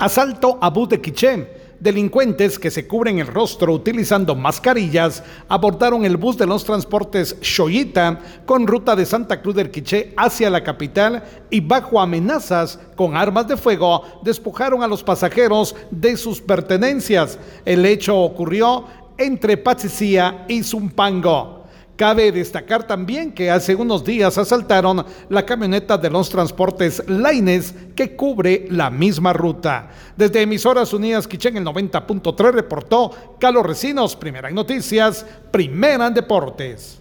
Asalto a bus de Quiché. Delincuentes que se cubren el rostro utilizando mascarillas abordaron el bus de los transportes Shoyita con ruta de Santa Cruz del Quiché hacia la capital y bajo amenazas con armas de fuego despojaron a los pasajeros de sus pertenencias. El hecho ocurrió entre Pachicía y Zumpango. Cabe destacar también que hace unos días asaltaron la camioneta de los transportes Laines que cubre la misma ruta. Desde Emisoras Unidas Quichén el 90.3 reportó Carlos Recinos, primera en noticias, primera en deportes.